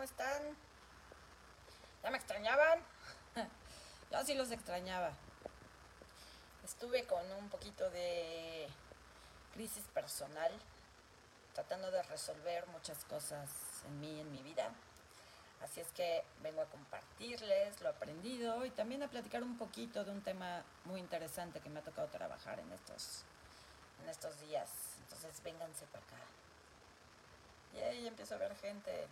¿cómo están? ¿Ya me extrañaban? Yo sí los extrañaba. Estuve con un poquito de crisis personal, tratando de resolver muchas cosas en mí, en mi vida. Así es que vengo a compartirles lo aprendido y también a platicar un poquito de un tema muy interesante que me ha tocado trabajar en estos, en estos días. Entonces vénganse para acá. Y ahí empiezo a ver gente.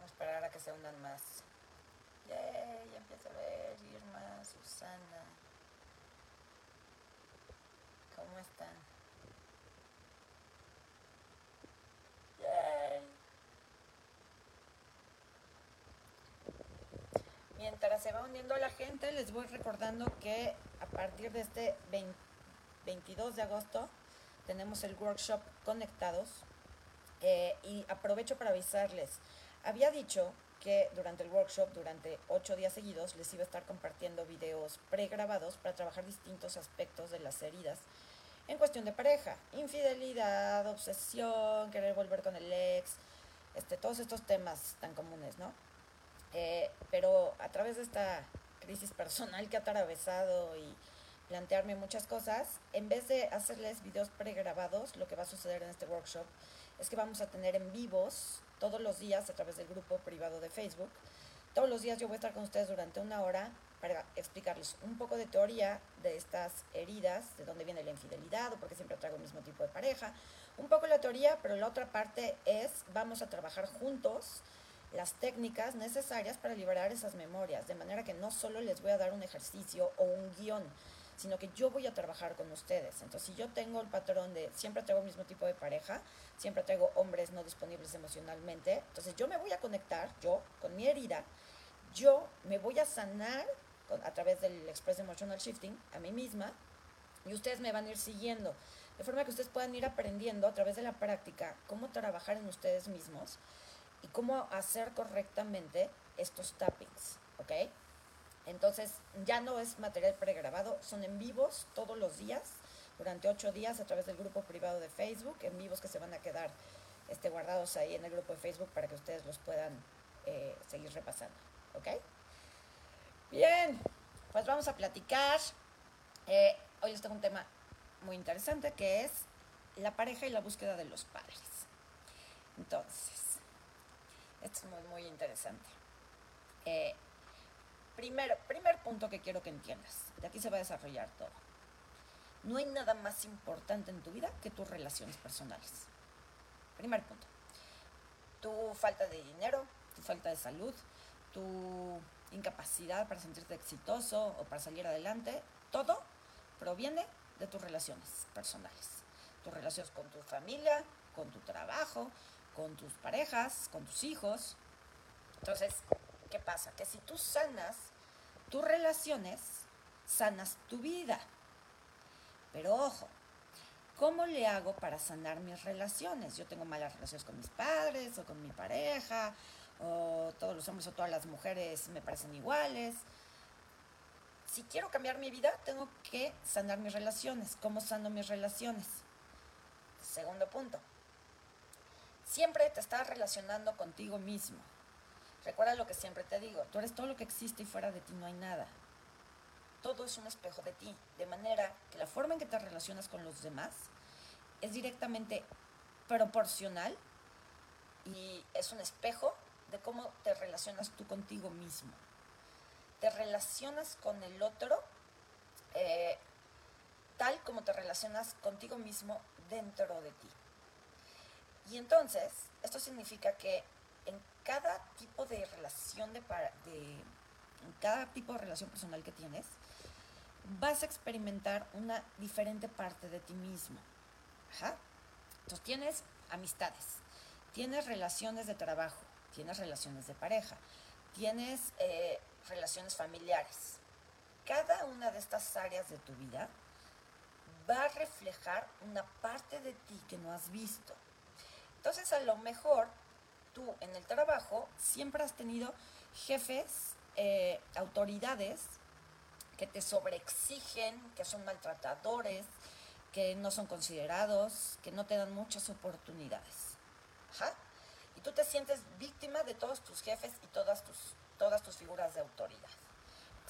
Vamos a esperar a que se unan más. Yay, ya empiezo a ver Irma, Susana. ¿Cómo están? Yay. Mientras se va uniendo la gente, les voy recordando que a partir de este 20 22 de agosto tenemos el workshop Conectados eh, y aprovecho para avisarles. Había dicho que durante el workshop, durante ocho días seguidos, les iba a estar compartiendo videos pregrabados para trabajar distintos aspectos de las heridas en cuestión de pareja, infidelidad, obsesión, querer volver con el ex, este, todos estos temas tan comunes, ¿no? Eh, pero a través de esta crisis personal que ha atravesado y plantearme muchas cosas, en vez de hacerles videos pregrabados, lo que va a suceder en este workshop es que vamos a tener en vivos todos los días a través del grupo privado de Facebook. Todos los días yo voy a estar con ustedes durante una hora para explicarles un poco de teoría de estas heridas, de dónde viene la infidelidad o porque siempre traigo el mismo tipo de pareja. Un poco la teoría, pero la otra parte es vamos a trabajar juntos las técnicas necesarias para liberar esas memorias, de manera que no solo les voy a dar un ejercicio o un guion, sino que yo voy a trabajar con ustedes. Entonces, si yo tengo el patrón de siempre traigo el mismo tipo de pareja, siempre traigo hombres no disponibles emocionalmente, entonces yo me voy a conectar, yo, con mi herida, yo me voy a sanar a través del Express Emotional Shifting a mí misma y ustedes me van a ir siguiendo. De forma que ustedes puedan ir aprendiendo a través de la práctica cómo trabajar en ustedes mismos y cómo hacer correctamente estos tappings, ¿ok? Entonces ya no es material pregrabado, son en vivos todos los días, durante ocho días a través del grupo privado de Facebook, en vivos que se van a quedar este, guardados ahí en el grupo de Facebook para que ustedes los puedan eh, seguir repasando. ¿Ok? Bien, pues vamos a platicar. Eh, hoy les tengo un tema muy interesante que es la pareja y la búsqueda de los padres. Entonces, esto es muy, muy interesante. Eh, Primero, primer punto que quiero que entiendas. De aquí se va a desarrollar todo. No hay nada más importante en tu vida que tus relaciones personales. Primer punto. Tu falta de dinero, tu falta de salud, tu incapacidad para sentirte exitoso o para salir adelante, todo proviene de tus relaciones personales. Tus relaciones con tu familia, con tu trabajo, con tus parejas, con tus hijos. Entonces, ¿qué pasa? Que si tú sanas tus relaciones, sanas tu vida. Pero ojo, ¿cómo le hago para sanar mis relaciones? Yo tengo malas relaciones con mis padres o con mi pareja, o todos los hombres o todas las mujeres me parecen iguales. Si quiero cambiar mi vida, tengo que sanar mis relaciones. ¿Cómo sano mis relaciones? Segundo punto. Siempre te estás relacionando contigo mismo. Recuerda lo que siempre te digo, tú eres todo lo que existe y fuera de ti no hay nada. Todo es un espejo de ti, de manera que la forma en que te relacionas con los demás es directamente proporcional y es un espejo de cómo te relacionas tú contigo mismo. Te relacionas con el otro eh, tal como te relacionas contigo mismo dentro de ti. Y entonces, esto significa que en cada tipo de relación de, de cada tipo de relación personal que tienes, vas a experimentar una diferente parte de ti mismo. Ajá. Entonces tienes amistades, tienes relaciones de trabajo, tienes relaciones de pareja, tienes eh, relaciones familiares. Cada una de estas áreas de tu vida va a reflejar una parte de ti que no has visto. Entonces a lo mejor tú en el trabajo siempre has tenido jefes, eh, autoridades que te sobreexigen, que son maltratadores, que no son considerados, que no te dan muchas oportunidades. Y tú te sientes víctima de todos tus jefes y todas tus, todas tus figuras de autoridad.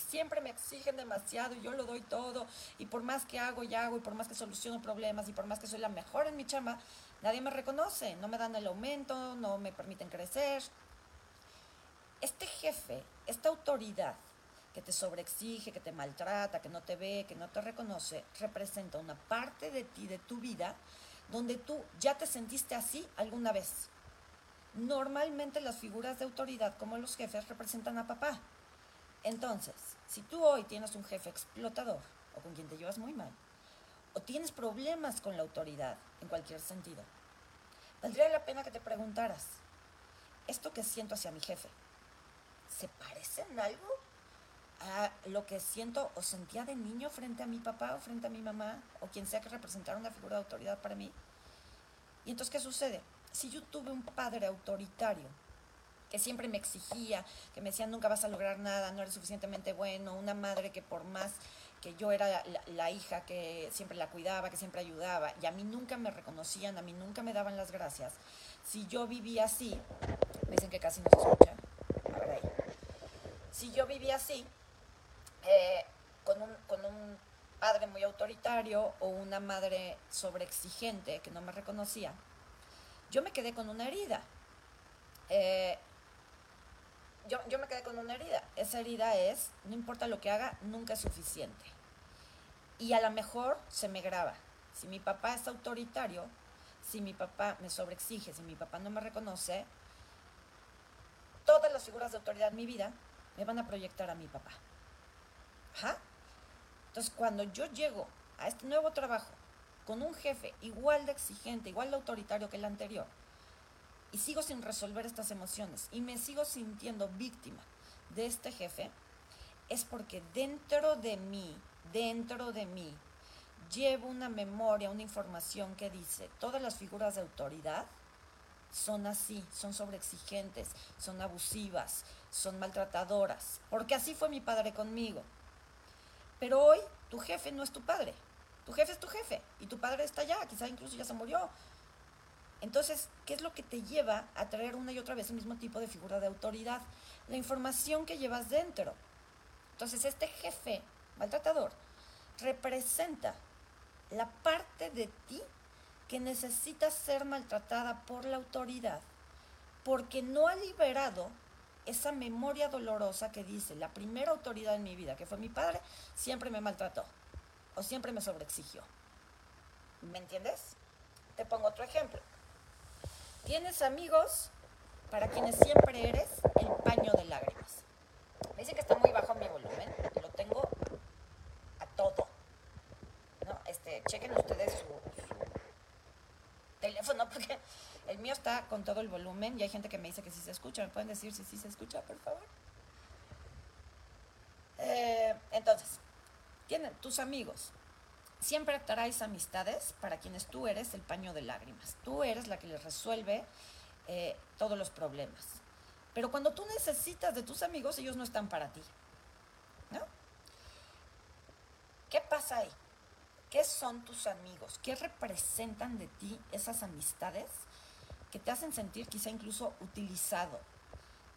Siempre me exigen demasiado y yo lo doy todo. Y por más que hago y hago, y por más que soluciono problemas, y por más que soy la mejor en mi chamba, nadie me reconoce. No me dan el aumento, no me permiten crecer. Este jefe, esta autoridad que te sobreexige, que te maltrata, que no te ve, que no te reconoce, representa una parte de ti, de tu vida, donde tú ya te sentiste así alguna vez. Normalmente las figuras de autoridad como los jefes representan a papá. Entonces, si tú hoy tienes un jefe explotador o con quien te llevas muy mal, o tienes problemas con la autoridad en cualquier sentido, valdría la pena que te preguntaras, ¿esto que siento hacia mi jefe se parece en algo a lo que siento o sentía de niño frente a mi papá o frente a mi mamá o quien sea que representara una figura de autoridad para mí? Y entonces, ¿qué sucede? Si yo tuve un padre autoritario que siempre me exigía, que me decía nunca vas a lograr nada, no eres suficientemente bueno, una madre que por más que yo era la, hija que siempre la cuidaba, que siempre ayudaba, y a mí nunca me reconocían, a mí nunca me daban las gracias. Si yo vivía así, me dicen que casi no se escucha. Si yo vivía así, eh, con, un, con un padre muy autoritario o una madre sobreexigente que no me reconocía, yo me quedé con una herida. Eh, yo, yo me quedé con una herida. Esa herida es, no importa lo que haga, nunca es suficiente. Y a lo mejor se me graba. Si mi papá es autoritario, si mi papá me sobreexige, si mi papá no me reconoce, todas las figuras de autoridad en mi vida me van a proyectar a mi papá. Ajá. Entonces, cuando yo llego a este nuevo trabajo con un jefe igual de exigente, igual de autoritario que el anterior, y sigo sin resolver estas emociones y me sigo sintiendo víctima de este jefe, es porque dentro de mí, dentro de mí, llevo una memoria, una información que dice, todas las figuras de autoridad son así, son sobreexigentes, son abusivas, son maltratadoras, porque así fue mi padre conmigo. Pero hoy tu jefe no es tu padre, tu jefe es tu jefe y tu padre está allá, quizá incluso ya se murió, entonces, ¿qué es lo que te lleva a traer una y otra vez el mismo tipo de figura de autoridad? La información que llevas dentro. Entonces, este jefe maltratador representa la parte de ti que necesita ser maltratada por la autoridad porque no ha liberado esa memoria dolorosa que dice, la primera autoridad en mi vida, que fue mi padre, siempre me maltrató o siempre me sobreexigió. ¿Me entiendes? Te pongo otro ejemplo. Tienes amigos para quienes siempre eres el paño de lágrimas. Me dice que está muy bajo mi volumen, lo tengo a todo. ¿No? Este, chequen ustedes su, teléfono porque el mío está con todo el volumen y hay gente que me dice que sí se escucha. ¿Me pueden decir si sí se escucha, por favor? Eh, entonces, tienen tus amigos siempre traes amistades para quienes tú eres el paño de lágrimas. Tú eres la que les resuelve eh, todos los problemas. Pero cuando tú necesitas de tus amigos, ellos no están para ti. ¿No? ¿Qué pasa ahí? ¿Qué son tus amigos? ¿Qué representan de ti esas amistades que te hacen sentir quizá incluso utilizado,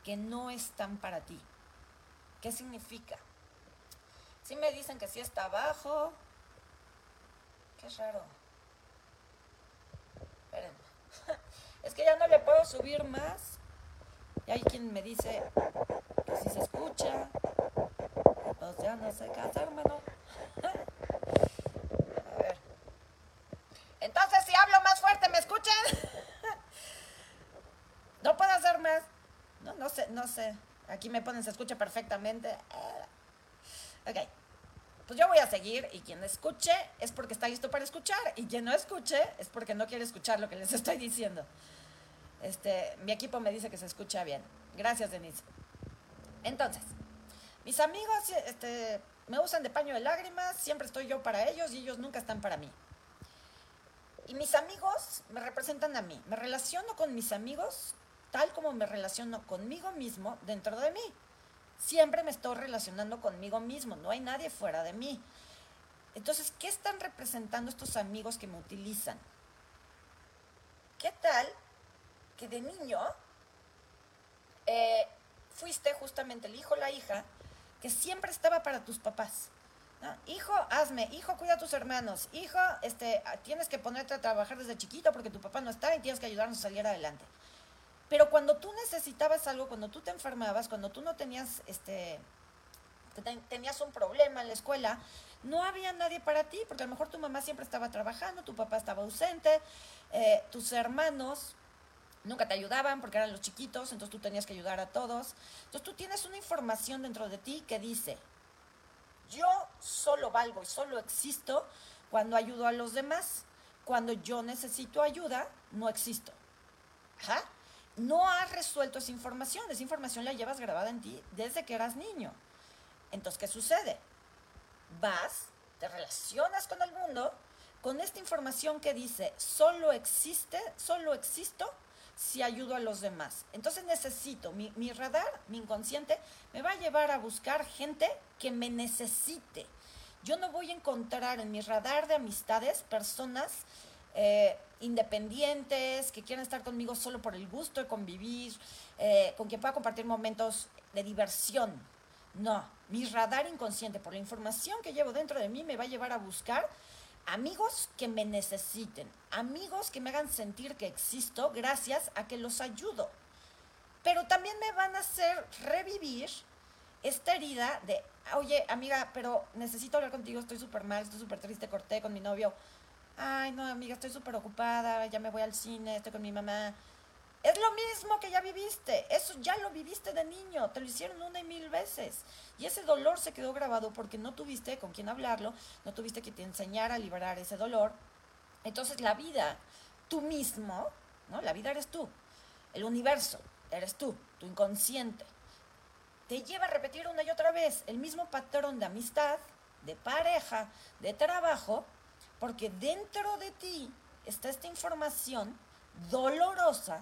que no están para ti? ¿Qué significa? Si me dicen que sí está abajo, Qué raro. Espérenme. Es que ya no le puedo subir más. Y hay quien me dice que si se escucha. Pues ya no sé qué hacer. A ver. Entonces, si hablo más fuerte, ¿me escuchan? No puedo hacer más. No, no sé, no sé. Aquí me ponen, se escucha perfectamente. Ok pues yo voy a seguir y quien escuche es porque está listo para escuchar y quien no escuche es porque no quiere escuchar lo que les estoy diciendo. Este, mi equipo me dice que se escucha bien. Gracias, Denise. Entonces, mis amigos este, me usan de paño de lágrimas, siempre estoy yo para ellos y ellos nunca están para mí. Y mis amigos me representan a mí. Me relaciono con mis amigos tal como me relaciono conmigo mismo dentro de mí. Siempre me estoy relacionando conmigo mismo, no hay nadie fuera de mí. Entonces, ¿qué están representando estos amigos que me utilizan? ¿Qué tal que de niño eh, fuiste justamente el hijo o la hija que siempre estaba para tus papás. Hijo, hazme, hijo, cuida a tus hermanos, hijo, este, tienes que ponerte a trabajar desde chiquito porque tu papá no está y tienes que ayudarnos a salir adelante. Pero cuando tú necesitabas algo, cuando tú te enfermabas, cuando tú no tenías, este, tenías un problema en la escuela, no había nadie para ti, porque a lo mejor tu mamá siempre estaba trabajando, tu papá estaba ausente, eh, tus hermanos nunca te ayudaban porque eran los chiquitos, entonces tú tenías que ayudar a todos. Entonces tú tienes una información dentro de ti que dice, yo solo valgo y solo existo cuando ayudo a los demás. Cuando yo necesito ayuda, no existo. Ajá. No has resuelto esa información, esa información la llevas grabada en ti desde que eras niño. Entonces, ¿qué sucede? Vas, te relacionas con el mundo con esta información que dice, solo existe, solo existo si ayudo a los demás. Entonces necesito, mi, radar, mi inconsciente, me va a llevar a buscar gente que me necesite. Yo no voy a encontrar en mi radar de amistades personas eh, independientes, que quieran estar conmigo solo por el gusto de convivir, eh, con quien pueda compartir momentos de diversión. No, mi radar inconsciente, por la información que llevo dentro de mí, me va a llevar a buscar amigos que me necesiten, amigos que me hagan sentir que existo gracias a que los ayudo. Pero también me van a hacer revivir esta herida de, oye, amiga, pero necesito hablar contigo, estoy súper mal, estoy súper triste, corté con mi novio. Ay, no, amiga, estoy súper ocupada, ya me voy al cine, estoy con mi mamá. Es lo mismo que ya viviste, eso ya lo viviste de niño, te lo hicieron una y mil veces. Y ese dolor se quedó grabado porque no tuviste con quién hablarlo, no tuviste que te enseñara a liberar ese dolor. Entonces la vida, tú mismo, ¿no? La vida eres tú, el universo eres tú, tu inconsciente. Te lleva a repetir una y otra vez el mismo patrón de amistad, de pareja, de trabajo, porque dentro de ti está esta información dolorosa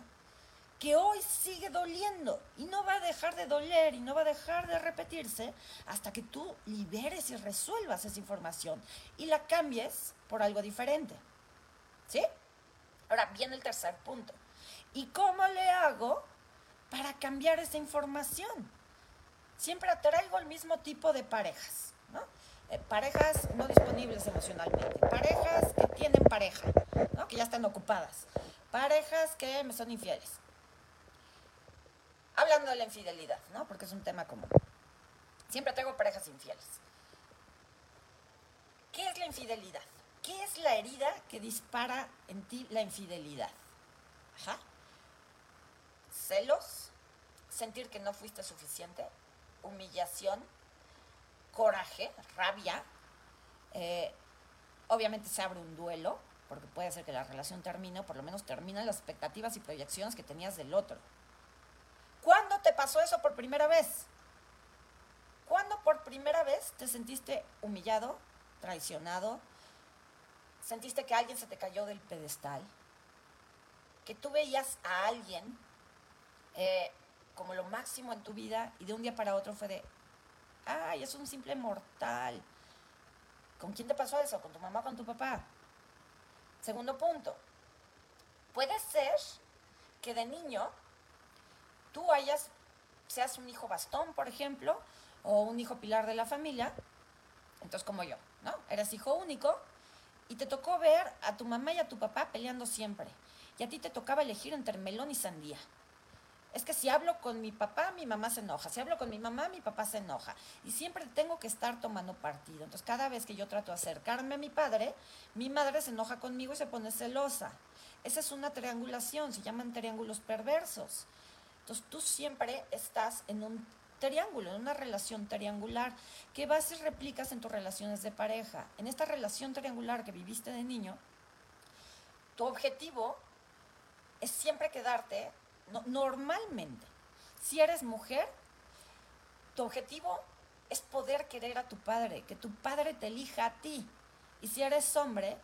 que hoy sigue doliendo y no va a dejar de doler y no va a dejar de repetirse hasta que tú liberes y resuelvas esa información y la cambies por algo diferente. ¿Sí? Ahora viene el tercer punto. ¿Y cómo le hago para cambiar esa información? Siempre atraigo el mismo tipo de parejas, ¿no? Eh, parejas no disponibles emocionalmente, parejas que tienen pareja, ¿no? que ya están ocupadas, parejas que me son infieles, hablando de la infidelidad, ¿no? Porque es un tema común. Siempre tengo parejas infieles. ¿Qué es la infidelidad? ¿Qué es la herida que dispara en ti la infidelidad? Ajá. Celos, sentir que no fuiste suficiente, humillación, coraje, rabia. Eh, obviamente se abre un duelo, porque puede ser que la relación termine, o por lo menos terminen las expectativas y proyecciones que tenías del otro. ¿Cuándo te pasó eso por primera vez? ¿Cuándo por primera vez te sentiste humillado, traicionado? ¿Sentiste que alguien se te cayó del pedestal? ¿Que tú veías a alguien eh, como lo máximo en tu vida y de un día para otro fue de, ay, es un simple mortal? ¿Con quién te pasó eso? ¿Con tu mamá o con tu papá? Segundo punto, puede ser que de niño tú hayas, seas un hijo bastón, por ejemplo, o un hijo pilar de la familia, entonces como yo, ¿no? Eres hijo único y te tocó ver a tu mamá y a tu papá peleando siempre. Y a ti te tocaba elegir entre melón y sandía. Es que si hablo con mi papá, mi mamá se enoja. Si hablo con mi mamá, mi papá se enoja. Y siempre tengo que estar tomando partido. Entonces, cada vez que yo trato de acercarme a mi padre, mi madre se enoja conmigo y se pone celosa. Esa es una triangulación, se llaman triángulos perversos. Entonces tú siempre estás en un triángulo, en una relación triangular que vas y replicas en tus relaciones de pareja. En esta relación triangular que viviste de niño, tu objetivo es siempre quedarte, normalmente, si eres mujer, tu objetivo es poder querer a tu padre, que tu padre te elija a ti. Y si eres hombre,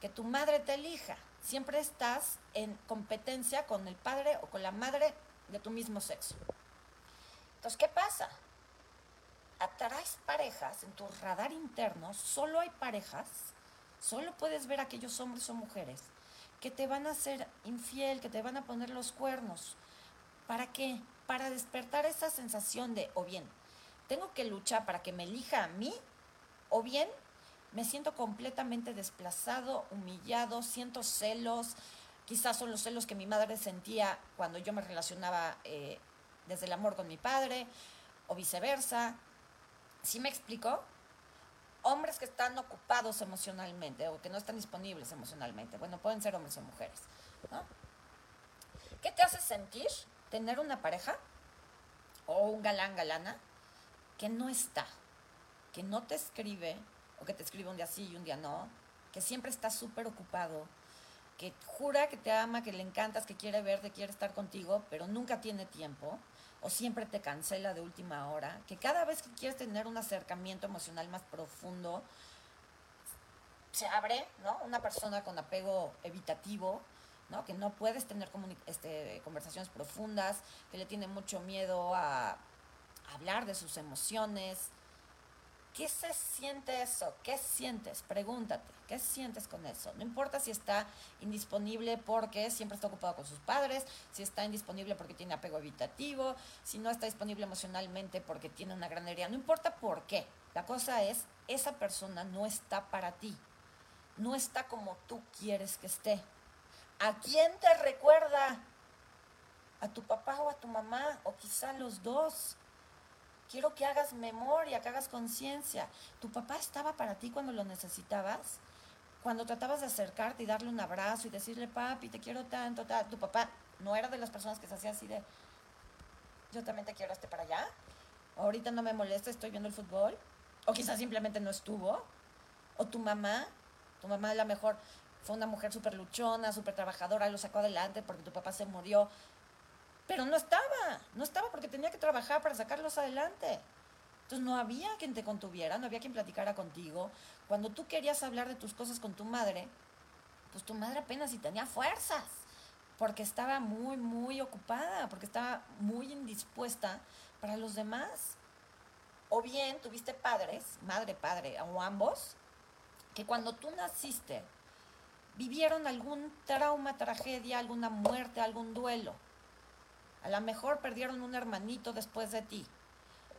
que tu madre te elija. Siempre estás en competencia con el padre o con la madre de tu mismo sexo. Entonces, ¿qué pasa? Atraes parejas en tu radar interno, solo hay parejas, solo puedes ver aquellos hombres o mujeres que te van a hacer infiel, que te van a poner los cuernos. ¿Para qué? Para despertar esa sensación de, o bien, tengo que luchar para que me elija a mí, o bien me siento completamente desplazado, humillado, siento celos, quizás son los celos que mi madre sentía cuando yo me relacionaba eh, desde el amor con mi padre, o viceversa. ¿Sí me explico? Hombres que están ocupados emocionalmente o que no están disponibles emocionalmente. Bueno, pueden ser hombres o mujeres. ¿Qué te hace sentir tener una pareja o un galán galana que no está, que no te escribe, o que te escribe un día sí y un día no, que siempre está súper ocupado, que jura que te ama, que le encantas, que quiere verte, quiere estar contigo, pero nunca tiene tiempo, o siempre te cancela de última hora, que cada vez que quieres tener un acercamiento emocional más profundo, se abre, ¿no? Una persona con apego evitativo, ¿no? Que no puedes tener este, conversaciones profundas, que le tiene mucho miedo a hablar de sus emociones. ¿Qué se siente eso? ¿Qué sientes? Pregúntate, ¿qué sientes con eso? No importa si está indisponible porque siempre está ocupado con sus padres, si está indisponible porque tiene apego evitativo, si no está disponible emocionalmente porque tiene una gran herida, no importa por qué. La cosa es, esa persona no está para ti, no está como tú quieres que esté. ¿A quién te recuerda? ¿A tu papá o a tu mamá? O quizá los dos. Quiero que hagas memoria, que hagas conciencia. ¿Tu papá estaba para ti cuando lo necesitabas? Cuando tratabas de acercarte y darle un abrazo y decirle, papi, te quiero tanto, tu papá no era de las personas que se hacía así de, yo también te quiero, este para allá. Ahorita no me molesta, estoy viendo el fútbol. O quizás simplemente no estuvo. O tu mamá, tu mamá a lo mejor fue una mujer súper luchona, súper trabajadora, lo sacó adelante porque tu papá se murió pero no estaba, no estaba porque tenía que trabajar para sacarlos adelante. Entonces no había quien te contuviera, no había quien platicara contigo. Cuando tú querías hablar de tus cosas con tu madre, pues tu madre apenas si tenía fuerzas, porque estaba muy, muy ocupada, porque estaba muy indispuesta para los demás. O bien tuviste padres, madre, padre, o ambos, que cuando tú naciste vivieron algún trauma, tragedia, alguna muerte, algún duelo a lo mejor perdieron un hermanito después de ti.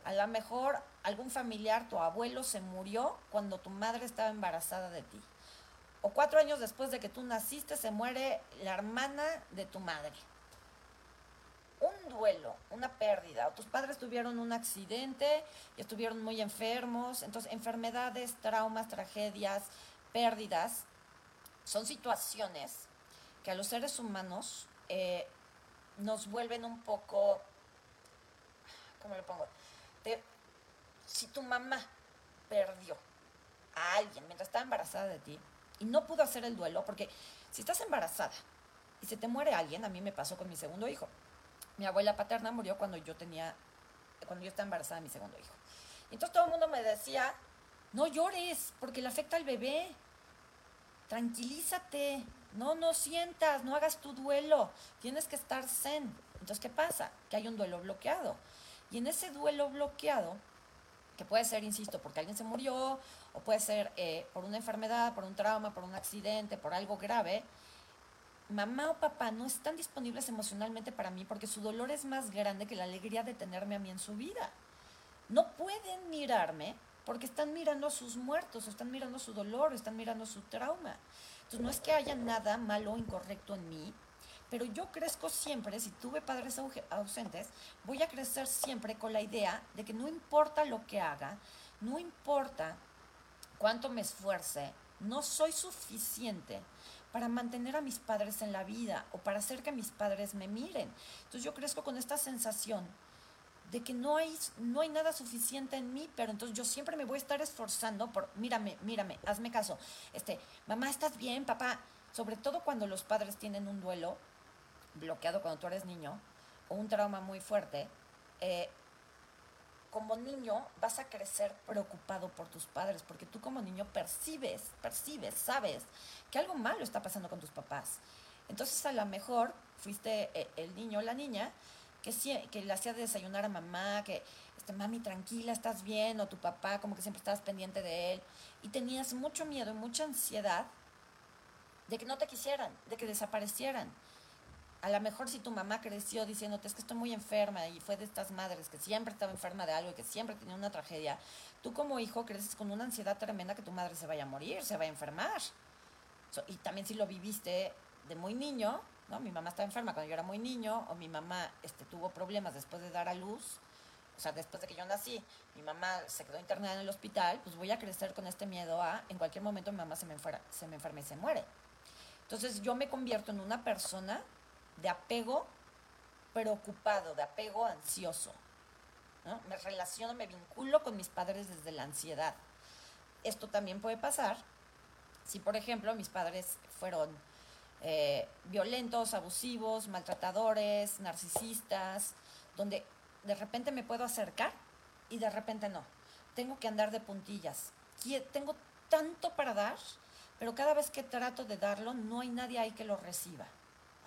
A lo mejor algún familiar, tu abuelo, se murió cuando tu madre estaba embarazada de ti. O cuatro años después de que tú naciste, se muere la hermana de tu madre. Un duelo, una pérdida, o tus padres tuvieron un accidente y estuvieron muy enfermos. Entonces, enfermedades, traumas, tragedias, pérdidas, son situaciones que a los seres humanos eh, nos vuelven un poco, ¿cómo le pongo? si tu mamá perdió a alguien mientras estaba embarazada de ti y no pudo hacer el duelo, porque si estás embarazada y se te muere alguien, a mí me pasó con mi segundo hijo. Mi abuela paterna murió cuando yo tenía, cuando yo estaba embarazada de mi segundo hijo. Entonces todo el mundo me decía, no llores, porque le afecta al bebé. Tranquilízate, no, no sientas, no hagas tu duelo, tienes que estar zen. Entonces, ¿qué pasa? Que hay un duelo bloqueado. Y en ese duelo bloqueado, que puede ser, insisto, porque alguien se murió, o puede ser eh, por una enfermedad, por un trauma, por un accidente, por algo grave, mamá o papá no están disponibles emocionalmente para mí porque su dolor es más grande que la alegría de tenerme a mí en su vida. No pueden mirarme porque están mirando a sus muertos, o están mirando su dolor, están mirando su trauma. Entonces no es que haya nada malo o incorrecto en mí, pero yo crezco siempre, si tuve padres ausentes, voy a crecer siempre con la idea de que no importa lo que haga, no importa cuánto me esfuerce, no soy suficiente para mantener a mis padres en la vida o para hacer que mis padres me miren. Entonces yo crezco con esta sensación de que no hay, no hay nada suficiente en mí, pero entonces yo siempre me voy a estar esforzando por, mírame, mírame, hazme caso. Este, mamá, ¿estás bien, papá? Sobre todo cuando los padres tienen un duelo bloqueado cuando tú eres niño o un trauma muy fuerte, eh, como niño vas a crecer preocupado por tus padres, porque tú como niño percibes, percibes, sabes que algo malo está pasando con tus papás. Entonces a lo mejor fuiste eh, el niño o la niña que, que le hacía desayunar a mamá, que, este, mami, tranquila, estás bien, o tu papá, como que siempre estabas pendiente de él, y tenías mucho miedo y mucha ansiedad de que no te quisieran, de que desaparecieran. A lo mejor si tu mamá creció diciéndote es que estoy muy enferma y fue de estas madres que siempre estaba enferma de algo y que siempre tenía una tragedia, tú como hijo creces con una ansiedad tremenda que tu madre se vaya a morir, se vaya a enfermar. y también si lo viviste de muy niño, ¿no? Mi mamá estaba enferma cuando yo era muy niño o mi mamá este, tuvo problemas después de dar a luz, o sea, después de que yo nací, mi mamá se quedó internada en el hospital, pues voy a crecer con este miedo a, en cualquier momento mi mamá se me, se me enferma y se muere. Entonces yo me convierto en una persona de apego preocupado, de apego ansioso. Me relaciono, me vinculo con mis padres desde la ansiedad. Esto también puede pasar si, por ejemplo, mis padres fueron eh, violentos, abusivos, maltratadores, narcisistas, donde de repente me puedo acercar y de repente no. Tengo que andar de puntillas. Tengo tanto para dar pero cada vez que trato de darlo, no hay nadie ahí que lo reciba.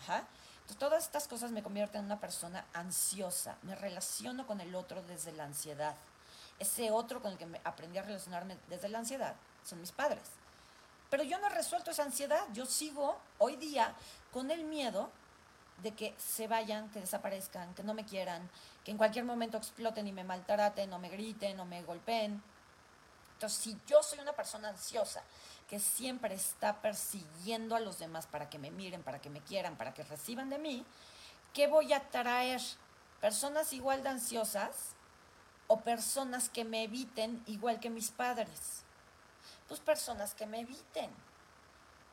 Entonces, todas estas cosas me convierten en una persona ansiosa. Me relaciono con el otro desde la ansiedad. Ese otro con el que aprendí a relacionarme desde la ansiedad son mis padres. Pero yo no he resuelto esa ansiedad. Yo sigo hoy día con el miedo de que se vayan, que desaparezcan, que no me quieran, que en cualquier momento exploten y me maltraten, o me griten, o me golpeen. Entonces, si yo soy una persona ansiosa que siempre está persiguiendo a los demás para que me miren, para que me quieran, para que reciban de mí, ¿qué voy a traer? ¿Personas igual de ansiosas o personas que me eviten igual que mis padres? Pues personas que me eviten.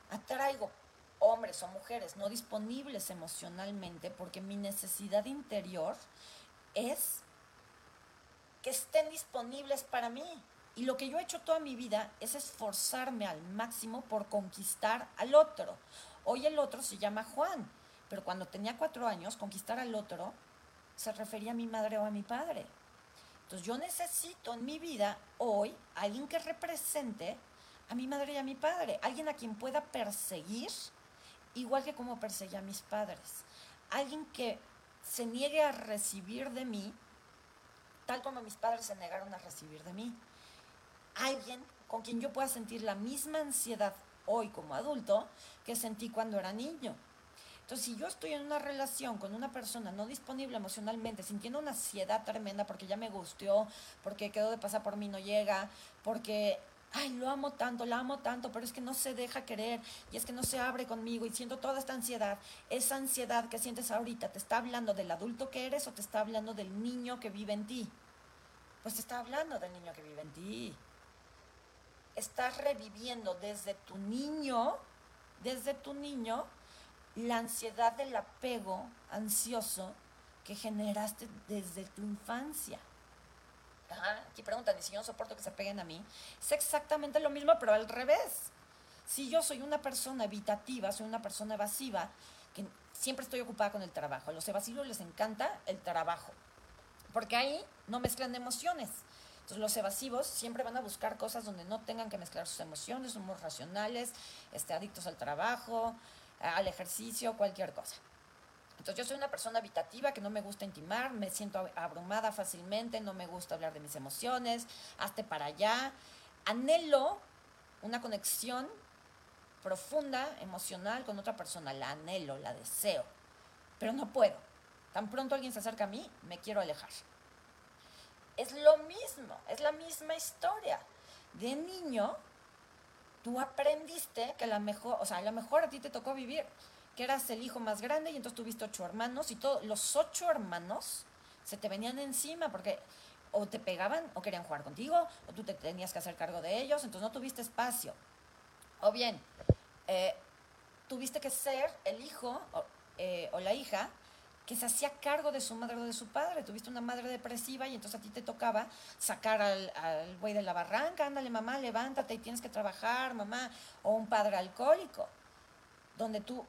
Atraigo hombres o mujeres no disponibles emocionalmente porque mi necesidad interior es que estén disponibles para mí. Y lo que yo he hecho toda mi vida es esforzarme al máximo por conquistar al otro. Hoy el otro se llama Juan, pero cuando tenía cuatro años, conquistar al otro se refería a mi madre o a mi padre. Entonces yo necesito en mi vida hoy alguien que represente a mi madre y a mi padre, alguien a quien pueda perseguir, igual que como perseguía a mis padres, alguien que se niegue a recibir de mí, tal como mis padres se negaron a recibir de mí alguien con quien yo pueda sentir la misma ansiedad hoy como adulto que sentí cuando era niño. Entonces, si yo estoy en una relación con una persona no disponible emocionalmente, sintiendo una ansiedad tremenda porque ya me gustó, porque quedó de pasar por mí, no llega, porque, ay, lo amo tanto, la amo tanto, pero es que no se deja querer y es que no se abre conmigo y siento toda esta ansiedad, esa ansiedad que sientes ahorita, ¿te está hablando del adulto que eres o te está hablando del niño que vive en ti? Pues te está hablando del niño que vive en ti estás reviviendo desde tu niño, desde tu niño, la ansiedad del apego ansioso que generaste desde tu infancia. aquí preguntan, ¿y si yo no soporto que se peguen a mí? Es exactamente lo mismo, pero al revés. Si yo soy una persona evitativa, soy una persona evasiva, que siempre estoy ocupada con el trabajo. A los evasivos les encanta el trabajo, porque ahí no mezclan emociones. Entonces los evasivos siempre van a buscar cosas donde no tengan que mezclar sus emociones, somos racionales, este, adictos al trabajo, al ejercicio, cualquier cosa. Entonces yo soy una persona habitativa que no me gusta intimar, me siento abrumada fácilmente, no me gusta hablar de mis emociones, hazte para allá. Anhelo una conexión profunda, emocional con otra persona, la anhelo, la deseo, pero no puedo. Tan pronto alguien se acerca a mí, me quiero alejar es lo mismo, es la misma historia. De niño, tú aprendiste que la mejor, o sea, a lo mejor a ti te tocó vivir que eras el hijo más grande y entonces tuviste ocho hermanos y todos los ocho hermanos se te venían encima porque o te pegaban o querían jugar contigo o tú te tenías que hacer cargo de ellos, entonces no tuviste espacio. O bien, eh, tuviste que ser el hijo o, eh, o la hija que se hacía cargo de su madre o de su padre. Tuviste una madre depresiva y entonces a ti te tocaba sacar al, al güey de la barranca, ándale mamá, levántate y tienes que trabajar, mamá, o un padre alcohólico, donde tú,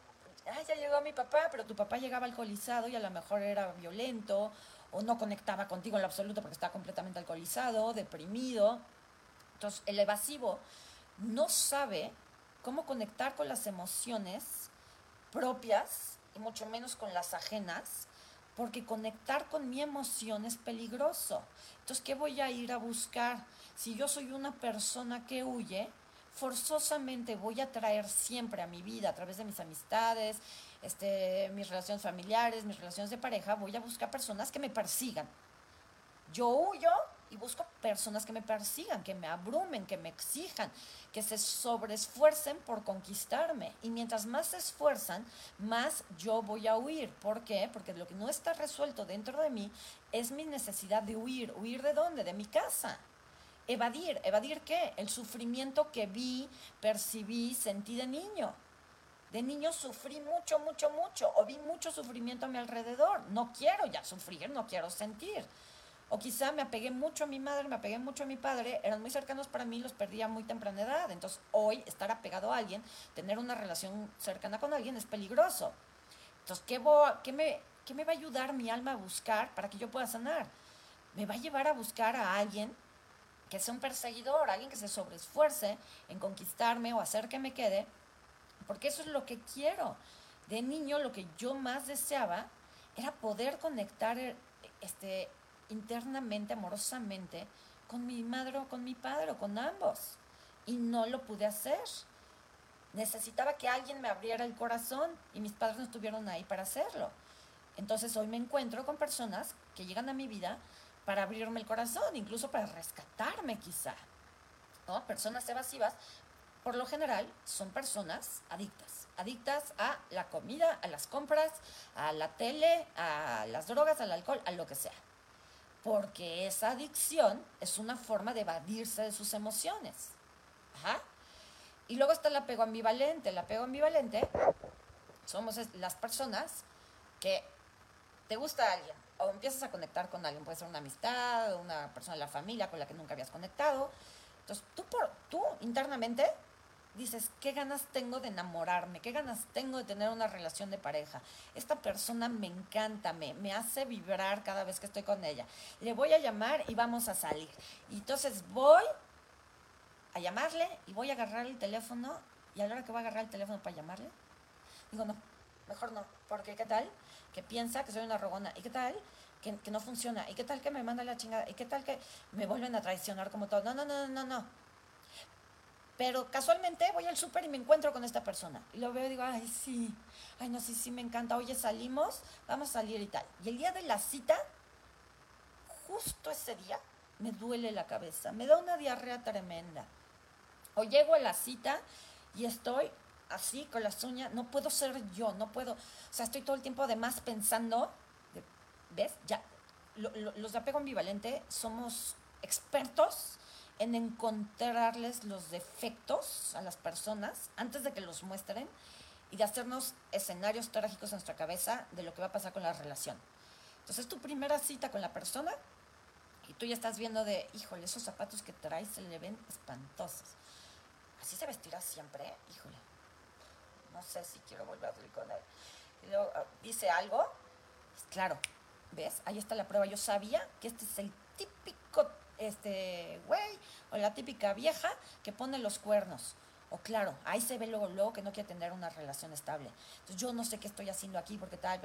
ay, ya llegó mi papá, pero tu papá llegaba alcoholizado y a lo mejor era violento o no conectaba contigo en lo absoluto porque estaba completamente alcoholizado, deprimido. Entonces el evasivo no sabe cómo conectar con las emociones propias y mucho menos con las ajenas, porque conectar con mi emoción es peligroso. Entonces, ¿qué voy a ir a buscar? Si yo soy una persona que huye, forzosamente voy a traer siempre a mi vida, a través de mis amistades, este, mis relaciones familiares, mis relaciones de pareja, voy a buscar personas que me persigan. Yo huyo y busco personas que me persigan, que me abrumen, que me exijan, que se sobreesfuercen por conquistarme. Y mientras más se esfuerzan, más yo voy a huir. ¿Por qué? Porque lo que no está resuelto dentro de mí es mi necesidad de huir. ¿Huir de dónde? De mi casa. Evadir. ¿Evadir qué? El sufrimiento que vi, percibí, sentí de niño. De niño sufrí mucho, mucho, mucho, o vi mucho sufrimiento a mi alrededor. No quiero ya sufrir, no quiero sentir. O quizá me apegué mucho a mi madre, me apegué mucho a mi padre, eran muy cercanos para mí, los perdí a muy temprana edad. Entonces hoy estar apegado a alguien, tener una relación cercana con alguien es peligroso. Entonces, ¿qué, qué, me, ¿qué me va a ayudar mi alma a buscar para que yo pueda sanar? Me va a llevar a buscar a alguien que sea un perseguidor, alguien que se sobreesfuerce en conquistarme o hacer que me quede, porque eso es lo que quiero. De niño lo que yo más deseaba era poder conectar este, internamente, amorosamente, con mi madre o con mi padre o con ambos. Y no lo pude hacer. Necesitaba que alguien me abriera el corazón y mis padres no estuvieron ahí para hacerlo. Entonces hoy me encuentro con personas que llegan a mi vida para abrirme el corazón, incluso para rescatarme quizá. ¿no? Personas evasivas, por lo general, son personas adictas. Adictas a la comida, a las compras, a la tele, a las drogas, al alcohol, a lo que sea porque esa adicción es una forma de evadirse de sus emociones. Ajá. Y luego está el apego ambivalente. El apego ambivalente somos las personas que te gusta alguien o empiezas a conectar con alguien. Puede ser una amistad, una persona de la familia con la que nunca habías conectado. Entonces tú, por, tú internamente dices, ¿qué ganas tengo de enamorarme? ¿Qué ganas tengo de tener una relación de pareja? Esta persona me encanta, me, me hace vibrar cada vez que estoy con ella. Le voy a llamar y vamos a salir. Y entonces voy a llamarle y voy a agarrar el teléfono y a la hora que voy a agarrar el teléfono para llamarle, digo, no, mejor no, porque ¿qué tal? Que piensa que soy una rogona. ¿Y qué tal? Que, no funciona. ¿Y qué tal que me manda la chingada? ¿Y qué tal que me vuelven a traicionar como todo? No, no, no, no, no pero casualmente voy al súper y me encuentro con esta persona. Y lo veo y digo, ay, sí, ay, no, sí, sí, me encanta. Oye, salimos, vamos a salir y tal. Y el día de la cita, justo ese día, me duele la cabeza, me da una diarrea tremenda. O llego a la cita y estoy así con las uñas, no puedo ser yo, no puedo, o sea, estoy todo el tiempo además pensando, ¿ves? Ya, los de apego ambivalente somos expertos en encontrarles los defectos a las personas antes de que los muestren y de hacernos escenarios trágicos en nuestra cabeza de lo que va a pasar con la relación. Entonces, tu primera cita con la persona y tú ya estás viendo de, híjole, esos zapatos que traes se le ven espantosos. Así se vestirá siempre, híjole. No sé si quiero volver a salir con él. Y luego ah, dice algo, pues claro, ¿ves? Ahí está la prueba. Yo sabía que este es el típico este güey o la típica vieja que pone los cuernos. O claro, ahí se ve luego, luego que no quiere tener una relación estable. Entonces yo no sé qué estoy haciendo aquí porque tal.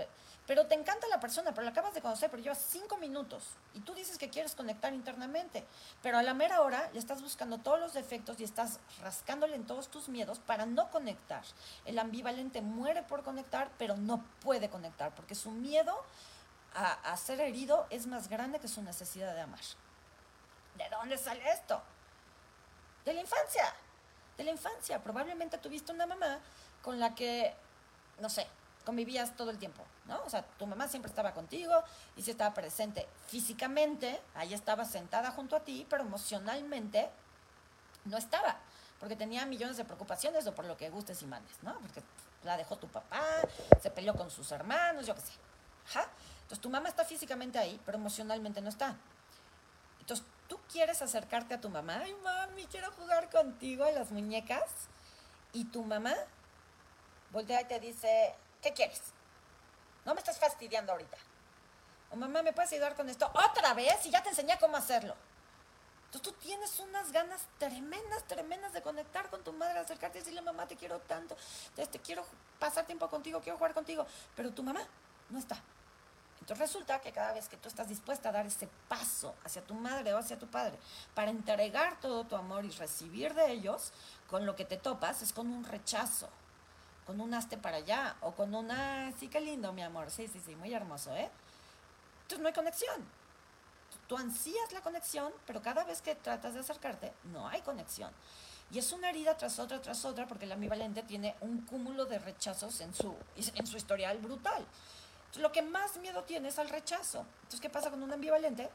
Pero te encanta la persona, pero la acabas de conocer, pero llevas cinco minutos. Y tú dices que quieres conectar internamente. Pero a la mera hora le estás buscando todos los defectos y estás rascándole en todos tus miedos para no conectar. El ambivalente muere por conectar, pero no puede conectar porque su miedo a, a ser herido es más grande que su necesidad de amar. ¿De dónde sale esto? De la infancia. De la infancia. Probablemente tuviste una mamá con la que, no sé, convivías todo el tiempo, ¿no? O sea, tu mamá siempre estaba contigo y sí estaba presente físicamente, ahí estaba sentada junto a ti, pero emocionalmente no estaba, porque tenía millones de preocupaciones o por lo que gustes y mandes, ¿no? Porque la dejó tu papá, se peleó con sus hermanos, yo qué sé. Entonces tu mamá está físicamente ahí, pero emocionalmente no está. Entonces tú quieres acercarte a tu mamá, ay mami, quiero jugar contigo a las muñecas, y tu mamá voltea y te dice, ¿qué quieres? No me estás fastidiando ahorita. O mamá, ¿me puedes ayudar con esto? Otra vez y ya te enseñé cómo hacerlo. Entonces tú tienes unas ganas tremendas, tremendas de conectar con tu madre, acercarte y decirle, mamá, te quiero tanto, te quiero pasar tiempo contigo, quiero jugar contigo. Pero tu mamá no está. Entonces resulta que cada vez que tú estás dispuesta a dar ese paso hacia tu madre o hacia tu padre para entregar todo tu amor y recibir de ellos, con lo que te topas es con un rechazo, con un aste para allá o con una, sí, qué lindo, mi amor, sí, sí, sí, muy hermoso, ¿eh? Entonces no hay conexión. Tú ansías la conexión, pero cada vez que tratas de acercarte, no hay conexión. Y es una herida tras otra, tras otra, porque el ambivalente tiene un cúmulo de rechazos en su, en su historial brutal lo que más miedo tiene es al rechazo. Entonces, ¿qué pasa con un ambivalente?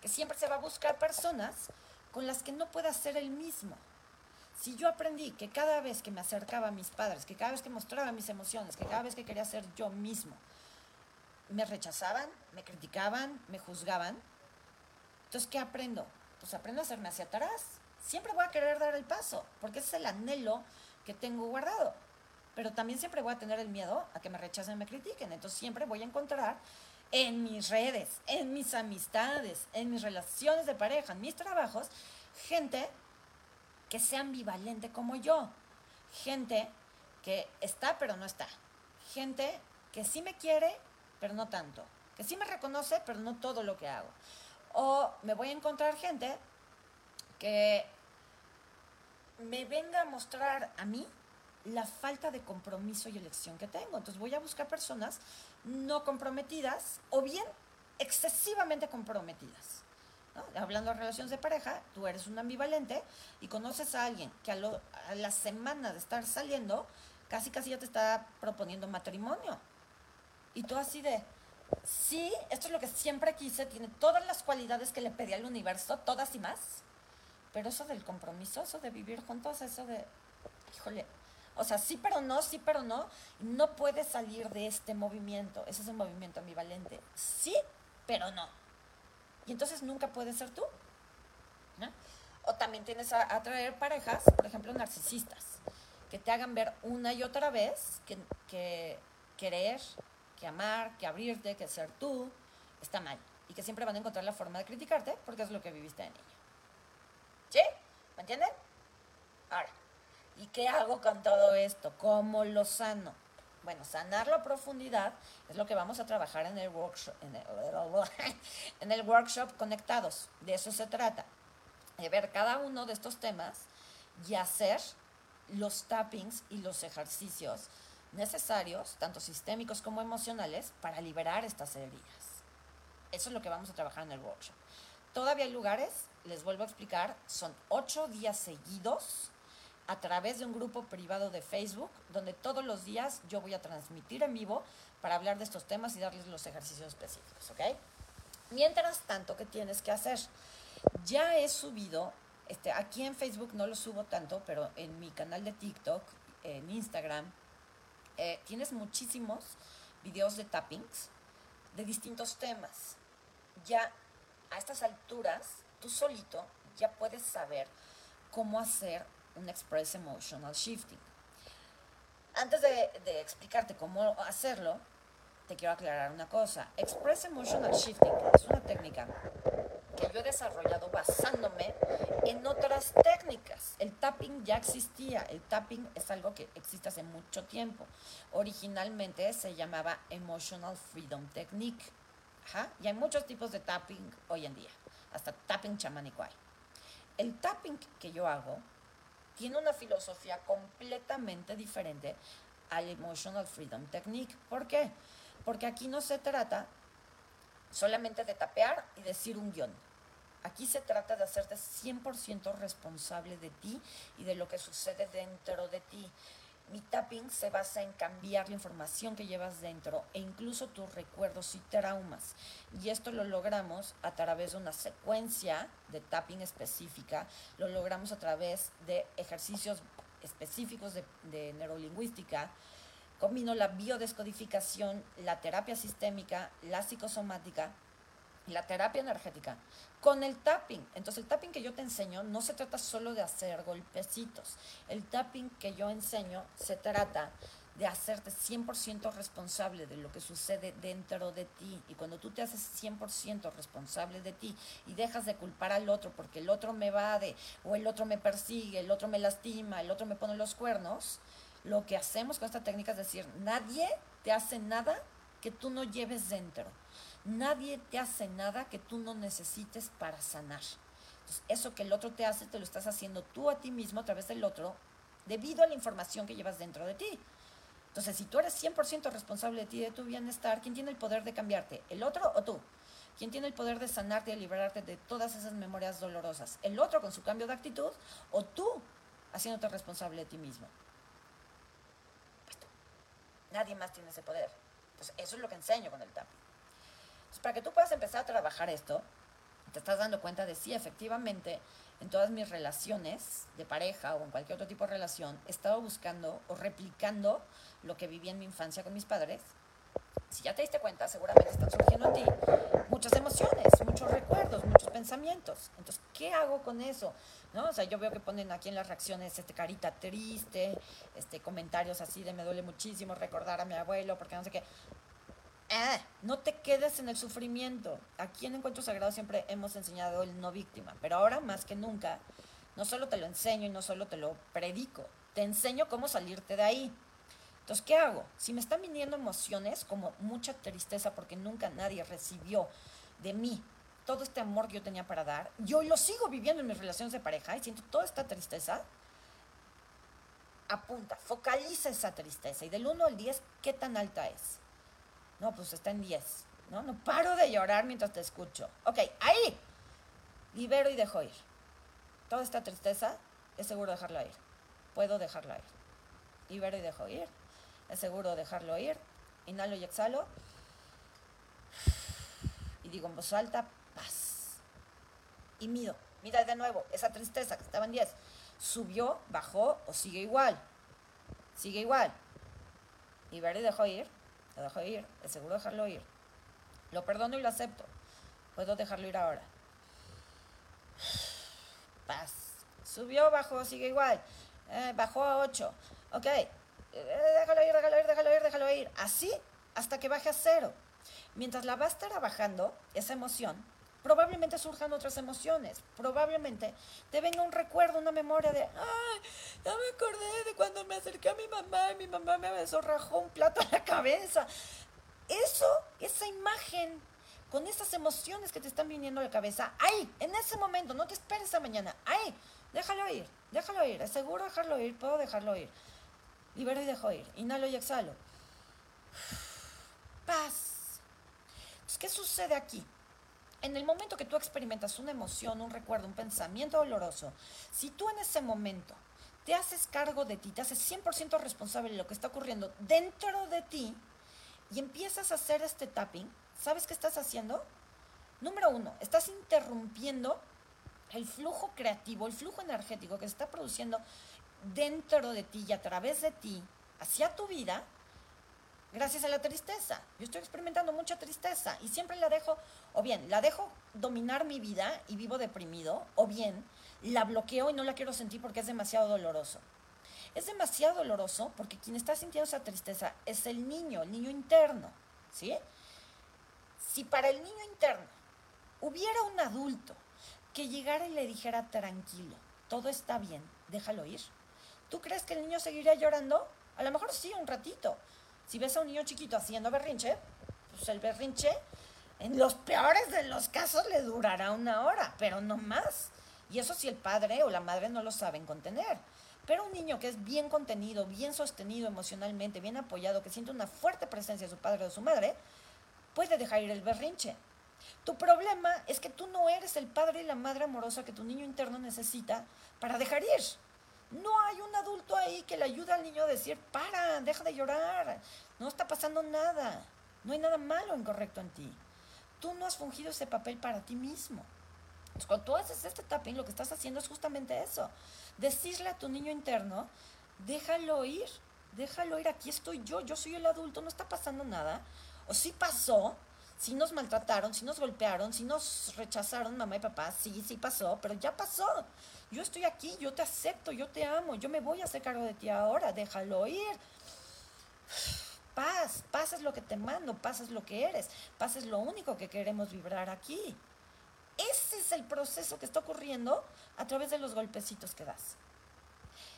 Que siempre se va a buscar personas con las que no pueda ser el mismo. Si yo aprendí que cada vez que me acercaba a mis padres, que cada vez que mostraba mis emociones, que cada vez que quería ser yo mismo, me rechazaban, me criticaban, me juzgaban, entonces, ¿qué aprendo? Pues aprendo a hacerme hacia atrás. Siempre voy a querer dar el paso, porque ese es el anhelo que tengo guardado pero también siempre voy a tener el miedo a que me rechacen, me critiquen. Entonces siempre voy a encontrar en mis redes, en mis amistades, en mis relaciones de pareja, en mis trabajos, gente que sea ambivalente como yo. Gente que está pero no está. Gente que sí me quiere pero no tanto. Que sí me reconoce pero no todo lo que hago. O me voy a encontrar gente que me venga a mostrar a mí la falta de compromiso y elección que tengo. Entonces voy a buscar personas no comprometidas o bien excesivamente comprometidas. Hablando de relaciones de pareja, tú eres un ambivalente y conoces a alguien que a, a la semana de estar saliendo, casi casi ya te está proponiendo matrimonio. Y tú así de, sí, esto es lo que siempre quise, tiene todas las cualidades que le pedí al universo, todas y más. Pero eso del compromiso, eso de vivir juntos, eso de, híjole, o sea, sí pero no, sí pero no. No puedes salir de este movimiento. Ese es un movimiento ambivalente. Sí, pero no. Y entonces nunca puedes ser tú. O también tienes a atraer parejas, por ejemplo, narcisistas, que te hagan ver una y otra vez que, que querer, que amar, que abrirte, que ser tú, está mal. Y que siempre van a encontrar la forma de criticarte porque es lo que viviste de niño. ¿Sí? ¿Me entienden? Ahora, ¿Y qué hago con todo esto? ¿Cómo lo sano? Bueno, sanarlo a profundidad es lo que vamos a trabajar en el workshop, en el, workshop conectados. De eso se trata. De ver cada uno de estos temas y hacer los tappings y los ejercicios necesarios, tanto sistémicos como emocionales, para liberar estas heridas. Eso es lo que vamos a trabajar en el workshop. Todavía hay lugares, les vuelvo a explicar, son ocho días seguidos a través de un grupo privado de Facebook, donde todos los días yo voy a transmitir en vivo para hablar de estos temas y darles los ejercicios específicos, ¿ok? Mientras tanto, ¿qué tienes que hacer? Ya he subido, este, aquí en Facebook no lo subo tanto, pero en mi canal de TikTok, en Instagram, eh, tienes muchísimos videos de tappings de distintos temas. Ya a estas alturas, tú solito ya puedes saber cómo hacer un Express Emotional Shifting. Antes de, explicarte cómo hacerlo, te quiero aclarar una cosa. Express Emotional Shifting es una técnica que yo he desarrollado basándome en otras técnicas. El tapping ya existía. El tapping es algo que existe hace mucho tiempo. Originalmente se llamaba Emotional Freedom Technique. Y hay muchos tipos de tapping hoy en día. Hasta tapping chamánico hay. El tapping que yo hago tiene una filosofía completamente diferente al Emotional Freedom Technique. ¿Por qué? Porque aquí no se trata solamente de tapear y decir un guion. Aquí se trata de hacerte 100% responsable de ti y de lo que sucede dentro de ti. Mi tapping se basa en cambiar la información que llevas dentro e incluso tus recuerdos y traumas. Y esto lo logramos a través de una secuencia de tapping específica, lo logramos a través de ejercicios específicos de, neurolingüística. Combino la biodescodificación, la terapia sistémica, la psicosomática la terapia energética con el tapping. Entonces el tapping que yo te enseño no se trata solo de hacer golpecitos. El tapping que yo enseño se trata de hacerte 100% responsable de lo que sucede dentro de ti. Y cuando tú te haces 100% responsable de ti y dejas de culpar al otro porque el otro me vade o el otro me persigue, el otro me lastima, el otro me pone los cuernos, lo que hacemos con esta técnica es decir, nadie te hace nada que tú no lleves dentro. Nadie te hace nada que tú no necesites para sanar. Eso que el otro te hace, te lo estás haciendo tú a ti mismo a través del otro, debido a la información que llevas dentro de ti. Entonces, si tú eres 100% responsable de ti de tu bienestar, ¿quién tiene el poder de cambiarte? ¿El otro o tú? ¿Quién tiene el poder de sanarte y de liberarte de todas esas memorias dolorosas? ¿El otro con su cambio de actitud o tú haciéndote responsable de ti mismo? Pues tú. Nadie más tiene ese poder. Entonces, eso es lo que enseño con el tapping. Entonces, para que tú puedas empezar a trabajar esto, te estás dando cuenta de si efectivamente en todas mis relaciones de pareja o en cualquier otro tipo de relación he estado buscando o replicando lo que viví en mi infancia con mis padres. Si ya te diste cuenta, seguramente están surgiendo en ti muchas emociones, muchos recuerdos, muchos pensamientos. Entonces, ¿qué hago con eso? ¿No? O sea, yo veo que ponen aquí en las reacciones este carita triste, este comentarios así de me duele muchísimo recordar a mi abuelo porque no sé qué. Ah, no te quedes en el sufrimiento. Aquí en Encuentro Sagrado siempre hemos enseñado el no víctima, pero ahora más que nunca, no solo te lo enseño y no solo te lo predico, te enseño cómo salirte de ahí. Entonces, ¿qué hago? Si me están viniendo emociones como mucha tristeza porque nunca nadie recibió de mí todo este amor que yo tenía para dar, yo lo sigo viviendo en mis relaciones de pareja y siento toda esta tristeza, apunta, focaliza esa tristeza y del 1 al 10, ¿qué tan alta es? No, pues está en 10. ¿no? no paro de llorar mientras te escucho. Ok, ahí. Libero y dejo ir. Toda esta tristeza es seguro dejarla ir. Puedo dejarla ir. Libero y dejo ir. Es seguro dejarlo ir. Inhalo y exhalo. Y digo en voz alta, paz. Y mido. Mira de nuevo, esa tristeza que estaba en 10. Subió, bajó o sigue igual. Sigue igual. Libero y dejo ir lo dejo ir, es seguro dejarlo ir. Lo perdono y lo acepto. Puedo dejarlo ir ahora. Paz. Subió, bajó, sigue igual. Eh, bajó a 8. Ok. Eh, déjalo ir, déjalo ir, déjalo ir, déjalo ir. Así hasta que baje a cero. Mientras la va a estar bajando, esa emoción, probablemente surjan otras emociones. Probablemente te venga un recuerdo, una memoria de, ay, ya me acordé de cuando me acerqué a mi mamá y mi mamá me desorrajó un plato en la cabeza. Eso, esa imagen, con esas emociones que te están viniendo a la cabeza, ay, en ese momento, no te esperes a mañana, ay, déjalo ir, déjalo ir, es seguro dejarlo ir, puedo dejarlo ir. Libero y dejo ir, inhalo y exhalo. Paz. ¿qué sucede aquí? En el momento que tú experimentas una emoción, un recuerdo, un pensamiento doloroso, si tú en ese momento te haces cargo de ti, te haces 100% responsable de lo que está ocurriendo dentro de ti y empiezas a hacer este tapping, ¿sabes qué estás haciendo? Número uno, estás interrumpiendo el flujo creativo, el flujo energético que se está produciendo dentro de ti y a través de ti hacia tu vida gracias a la tristeza. Yo estoy experimentando mucha tristeza y siempre la dejo, o bien, la dejo dominar mi vida y vivo deprimido, o bien, la bloqueo y no la quiero sentir porque es demasiado doloroso. Es demasiado doloroso porque quien está sintiendo esa tristeza es el niño, el niño interno, ¿sí? Si para el niño interno hubiera un adulto que llegara y le dijera tranquilo, todo está bien, déjalo ir. ¿Tú crees que el niño seguiría llorando? A lo mejor sí, un ratito, si ves a un niño chiquito haciendo berrinche, pues el berrinche, en los peores de los casos, le durará una hora, pero no más. Y eso si el padre o la madre no lo saben contener. Pero un niño que es bien contenido, bien sostenido emocionalmente, bien apoyado, que siente una fuerte presencia de su padre o de su madre, puede dejar ir el berrinche. Tu problema es que tú no eres el padre y la madre amorosa que tu niño interno necesita para dejar ir. No hay un adulto ahí que le ayude al niño a decir, para, deja de llorar, no está pasando nada, no hay nada malo o incorrecto en ti. Tú no has fungido ese papel para ti mismo. cuando tú haces este tapping, lo que estás haciendo es justamente eso. Decirle a tu niño interno, déjalo ir, déjalo ir, aquí estoy yo, yo soy el adulto, no está pasando nada. O sí pasó, si nos maltrataron, si nos golpearon, si nos rechazaron mamá y papá, sí, sí pasó, pero ya pasó yo estoy aquí, yo te acepto, yo te amo, yo me voy a hacer cargo de ti ahora, déjalo ir. Paz, paz es lo que te mando, paz es lo que eres, paz es lo único que queremos vibrar aquí. Ese es el proceso que está ocurriendo a través de los golpecitos que das.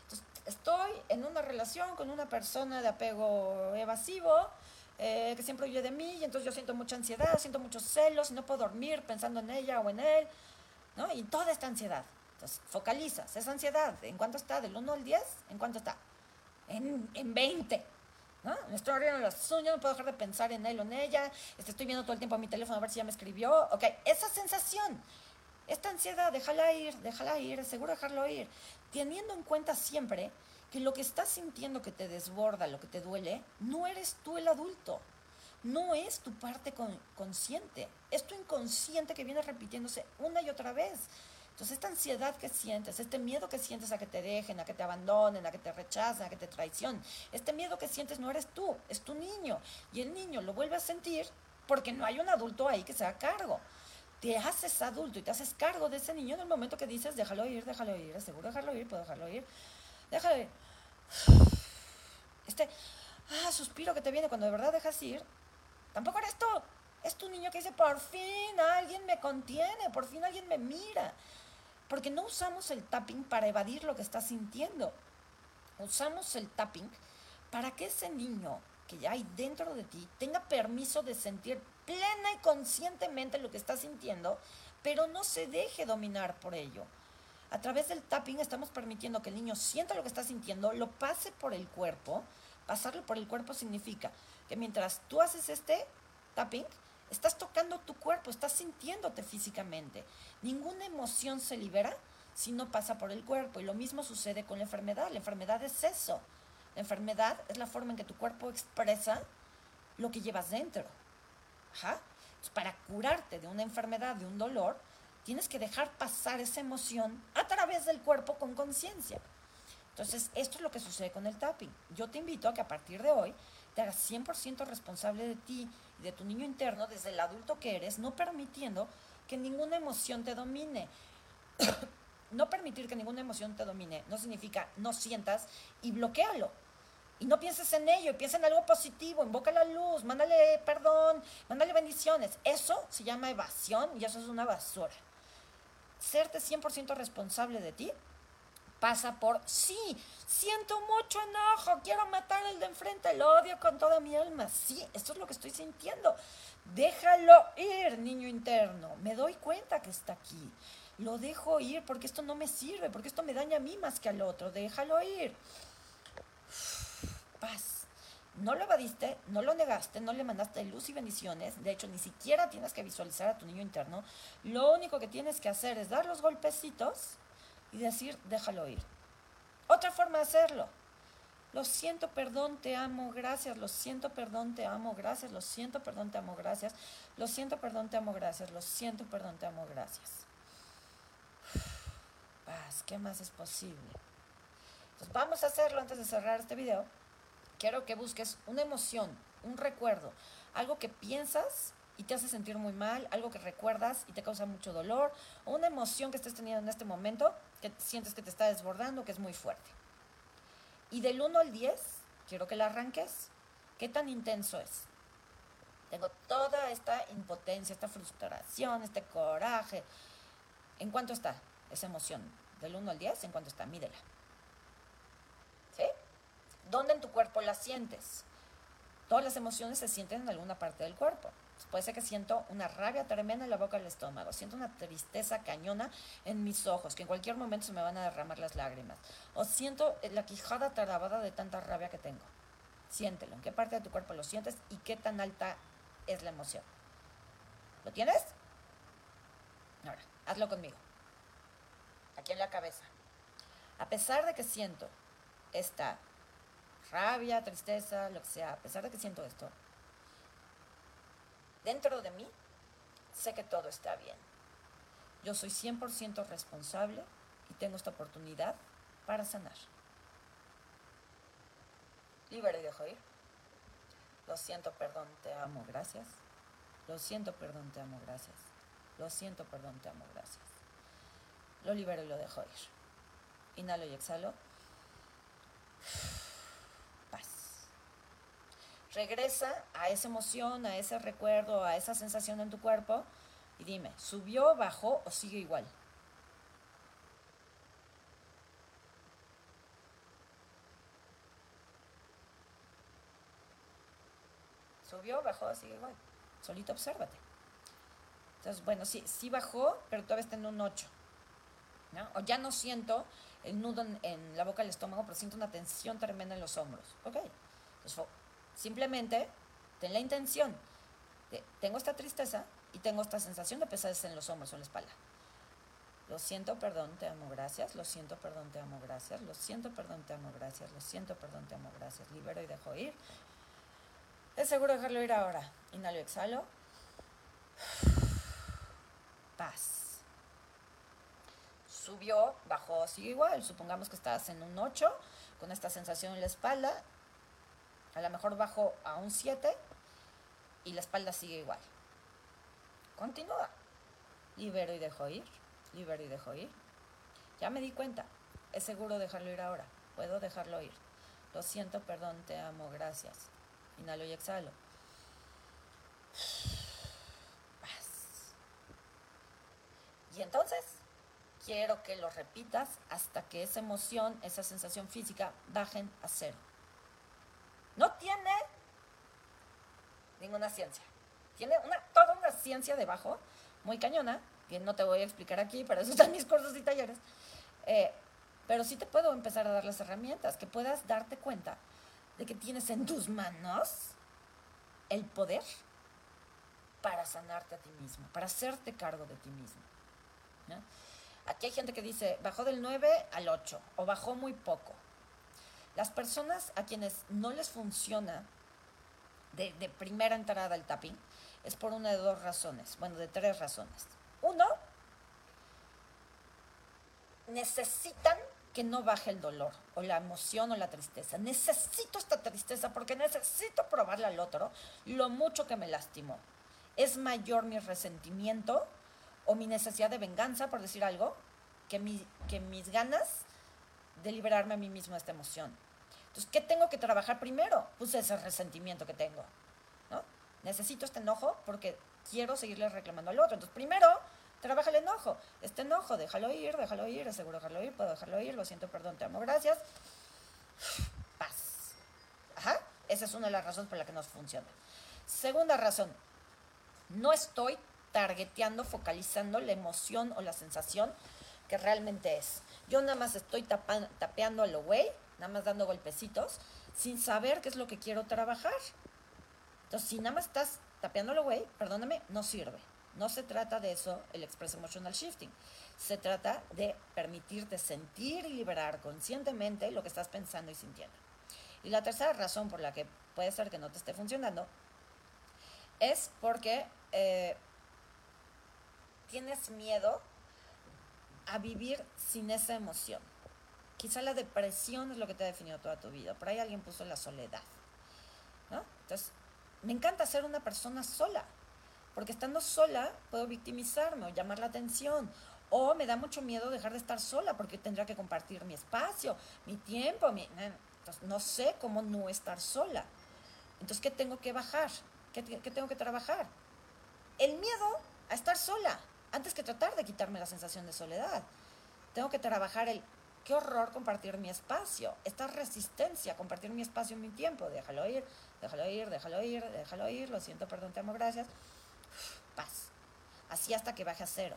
Entonces, estoy en una relación con una persona de apego evasivo, eh, que siempre huye de mí y entonces yo siento mucha ansiedad, siento muchos celos no puedo dormir pensando en ella o en él, ¿no? Y toda esta ansiedad. Focalizas esa ansiedad. ¿En cuánto está? ¿Del 1 al 10? ¿En cuánto está? En, en 20. ¿no? Me estoy abriendo las uñas, no puedo dejar de pensar en él o en ella. Este, estoy viendo todo el tiempo a mi teléfono a ver si ya me escribió. Ok, esa sensación, esta ansiedad, déjala ir, déjala ir, seguro dejarlo ir. Teniendo en cuenta siempre que lo que estás sintiendo que te desborda, lo que te duele, no eres tú el adulto. No es tu parte consciente, es tu inconsciente que viene repitiéndose una y otra vez. Entonces, esta ansiedad que sientes, este miedo que sientes a que te dejen, a que te abandonen, a que te rechacen, a que te traicionen, este miedo que sientes no eres tú, es tu niño. Y el niño lo vuelve a sentir porque no hay un adulto ahí que se haga cargo. Te haces adulto y te haces cargo de ese niño en el momento que dices, déjalo ir, déjalo ir, es seguro dejarlo ir, puedo dejarlo ir déjale. Este ah, suspiro que te viene cuando de verdad dejas ir, tampoco eres tú. Es tu niño que dice, por fin alguien me contiene, por fin alguien me mira. Porque no usamos el tapping para evadir lo que estás sintiendo. Usamos el tapping para que ese niño que ya hay dentro de ti tenga permiso de sentir plena y conscientemente lo que está sintiendo, pero no se deje dominar por ello. A través del tapping estamos permitiendo que el niño sienta lo que está sintiendo, lo pase por el cuerpo. Pasarlo por el cuerpo significa que mientras tú haces este tapping, estás tocando tu cuerpo, estás sintiéndote físicamente. Ninguna emoción se libera si no pasa por el cuerpo. Y lo mismo sucede con la enfermedad. La enfermedad es eso. La enfermedad es la forma en que tu cuerpo expresa lo que llevas dentro. para curarte de una enfermedad, de un dolor, Tienes que dejar pasar esa emoción a través del cuerpo con conciencia. Entonces, esto es lo que sucede con el tapping. Yo te invito a que a partir de hoy te hagas 100% responsable de ti de tu niño interno desde el adulto que eres, no permitiendo que ninguna emoción te domine. no permitir que ninguna emoción te domine no significa no sientas y bloquealo. Y no pienses en ello, piensa en algo positivo, invoca la luz, mándale perdón, mándale bendiciones. Eso se llama evasión y eso es una basura serte 100% responsable de ti pasa por, sí, siento mucho enojo, quiero matar al de enfrente, lo odio con toda mi alma. Sí, esto es lo que estoy sintiendo. Déjalo ir, niño interno. Me doy cuenta que está aquí. Lo dejo ir porque esto no me sirve, porque esto me daña a mí más que al otro. Déjalo ir. Paz no lo evadiste, no lo negaste, no le mandaste luz y bendiciones, de hecho ni siquiera tienes que visualizar a tu niño interno, lo único que tienes que hacer es dar los golpecitos y decir, déjalo ir. Otra forma de hacerlo, lo siento, perdón, te amo, gracias, lo siento, perdón, te amo, gracias, lo siento, perdón, te amo, gracias, lo siento, perdón, te amo, gracias, lo siento, perdón, te amo, gracias. Paz, ¿qué más es posible? Entonces vamos a hacerlo antes de cerrar este video quiero que busques una emoción, un recuerdo, algo que piensas y te hace sentir muy mal, algo que recuerdas y te causa mucho dolor, o una emoción que estés teniendo en este momento que sientes que te está desbordando, que es muy fuerte. Y del 1 al 10, quiero que la arranques. ¿Qué tan intenso es? Tengo toda esta impotencia, esta frustración, este coraje. ¿En cuánto está esa emoción? Del 1 al 10, ¿en cuánto está? Mídela. ¿Dónde en tu cuerpo las sientes? Todas las emociones se sienten en alguna parte del cuerpo. Puede ser que siento una rabia tremenda en la boca del estómago, siento una tristeza cañona en mis ojos, que en cualquier momento se me van a derramar las lágrimas. O siento la quijada trabada de tanta rabia que tengo. Siéntelo. ¿En qué parte de tu cuerpo lo sientes y qué tan alta es la emoción? ¿Lo tienes? Ahora, hazlo conmigo. Aquí en la cabeza. A pesar de que siento esta rabia, tristeza, lo que sea, a pesar de que siento esto, dentro de mí sé que todo está bien. Yo soy 100% responsable y tengo esta oportunidad para sanar. Libero y dejo ir. Lo siento, perdón, te amo, gracias. Lo siento, perdón, te amo, gracias. Lo siento, perdón, te amo, gracias. Lo libero y lo dejo ir. Inhalo y exhalo. Regresa a esa emoción, a ese recuerdo, a esa sensación en tu cuerpo y dime, ¿subió, bajó o sigue igual? Subió, bajó, sigue igual. Solito obsérvate. Entonces, bueno, sí, sí bajó, pero todavía está en un 8. ¿no? O ya no siento el nudo en, la boca del estómago, pero siento una tensión tremenda en los hombros. Ok. Entonces, simplemente ten la intención tengo esta tristeza y tengo esta sensación de pesadez en los hombros o en la espalda. Lo siento, perdón, te amo, gracias. Lo siento, perdón, te amo, gracias. Lo siento, perdón, te amo, gracias. Lo siento, perdón, te amo, gracias. Libero y dejo ir. Es seguro dejarlo ir ahora. Inhalo y exhalo. Paz. Subió, bajó, sigue igual. Supongamos que estás en un 8 con esta sensación en la espalda. A lo mejor bajo a un 7 y la espalda sigue igual. Continúa. Libero y dejo ir. Libero y dejo ir. Ya me di cuenta. Es seguro dejarlo ir ahora. Puedo dejarlo ir. Lo siento, perdón, te amo, gracias. Inhalo y exhalo. Y entonces, quiero que lo repitas hasta que esa emoción, esa sensación física bajen a cero. No tiene ninguna ciencia. Tiene una, toda una ciencia debajo, muy cañona, que no te voy a explicar aquí, pero eso están mis cursos y talleres. Eh, pero sí te puedo empezar a dar las herramientas, que puedas darte cuenta de que tienes en tus manos el poder para sanarte a ti mismo, para hacerte cargo de ti mismo. Aquí hay gente que dice, bajó del 9 al 8 o bajó muy poco. Las personas a quienes no les funciona de, primera entrada el tapping es por una de dos razones, bueno, de tres razones. Uno, necesitan que no baje el dolor o la emoción o la tristeza. Necesito esta tristeza porque necesito probarle al otro lo mucho que me lastimó. Es mayor mi resentimiento o mi necesidad de venganza, por decir algo, que mis ganas de liberarme a mí mismo de esta emoción. Entonces, ¿qué tengo que trabajar primero? Pues ese resentimiento que tengo. ¿no? Necesito este enojo porque quiero seguirle reclamando al otro. Entonces, primero, trabaja el enojo. Este enojo, déjalo ir, déjalo ir, seguro dejarlo ir, puedo dejarlo ir, lo siento, perdón, te amo, gracias. Paz. Ajá. Esa es una de las razones por la que no funciona. Segunda razón, no estoy targeteando, focalizando la emoción o la sensación que realmente es. Yo nada más estoy tapeando a lo güey, nada más dando golpecitos, sin saber qué es lo que quiero trabajar. Entonces, si nada más estás tapeando a lo güey, perdóname, no sirve. No se trata de eso el Express Emotional Shifting. Se trata de permitirte sentir y liberar conscientemente lo que estás pensando y sintiendo. Y la tercera razón por la que puede ser que no te esté funcionando es porque eh, tienes miedo a vivir sin esa emoción. Quizá la depresión es lo que te ha definido toda tu vida. Por ahí alguien puso la soledad. ¿no? Entonces, me encanta ser una persona sola. Porque estando sola puedo victimizarme o llamar la atención. O me da mucho miedo dejar de estar sola porque tendría que compartir mi espacio, mi tiempo. Entonces, no sé cómo no estar sola. Entonces, ¿qué tengo que bajar? ¿Qué, ¿Qué tengo que trabajar? El miedo a estar sola antes que tratar de quitarme la sensación de soledad. Tengo que trabajar el, qué horror compartir mi espacio, esta resistencia, compartir mi espacio, mi tiempo, déjalo ir, déjalo ir, déjalo ir, déjalo ir, lo siento, perdón, te amo, gracias. Paz. Así hasta que baje a cero.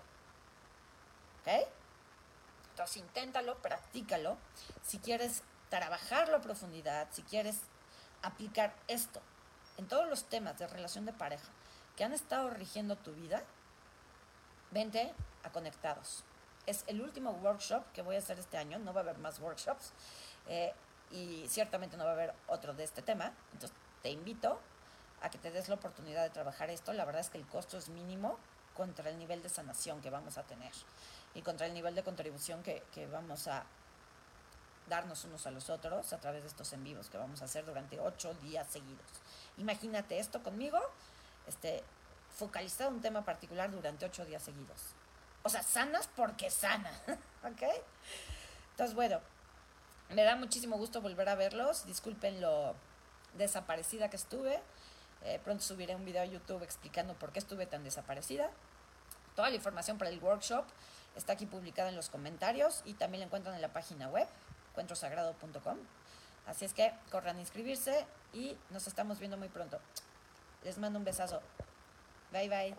¿Ok? Entonces inténtalo, practícalo. Si quieres trabajarlo a profundidad, si quieres aplicar esto en todos los temas de relación de pareja que han estado rigiendo tu vida, Vente a Conectados. Es el último workshop que voy a hacer este año, no va a haber más workshops eh, y ciertamente no va a haber otro de este tema. Entonces te invito a que te des la oportunidad de trabajar esto. La verdad es que el costo es mínimo contra el nivel de sanación que vamos a tener y contra el nivel de contribución que, vamos a darnos unos a los otros a través de estos en vivos que vamos a hacer durante ocho días seguidos. Imagínate esto conmigo, este, focalizado un tema particular durante ocho días seguidos. O sea, sanas porque sana, ¿ok? Entonces, bueno, me da muchísimo gusto volver a verlos. Disculpen lo desaparecida que estuve. Eh, pronto subiré un video a YouTube explicando por qué estuve tan desaparecida. Toda la información para el workshop está aquí publicada en los comentarios y también la encuentran en la página web, encuentrosagrado.com. Así es que corran a inscribirse y nos estamos viendo muy pronto. Les mando un besazo. Bye bye.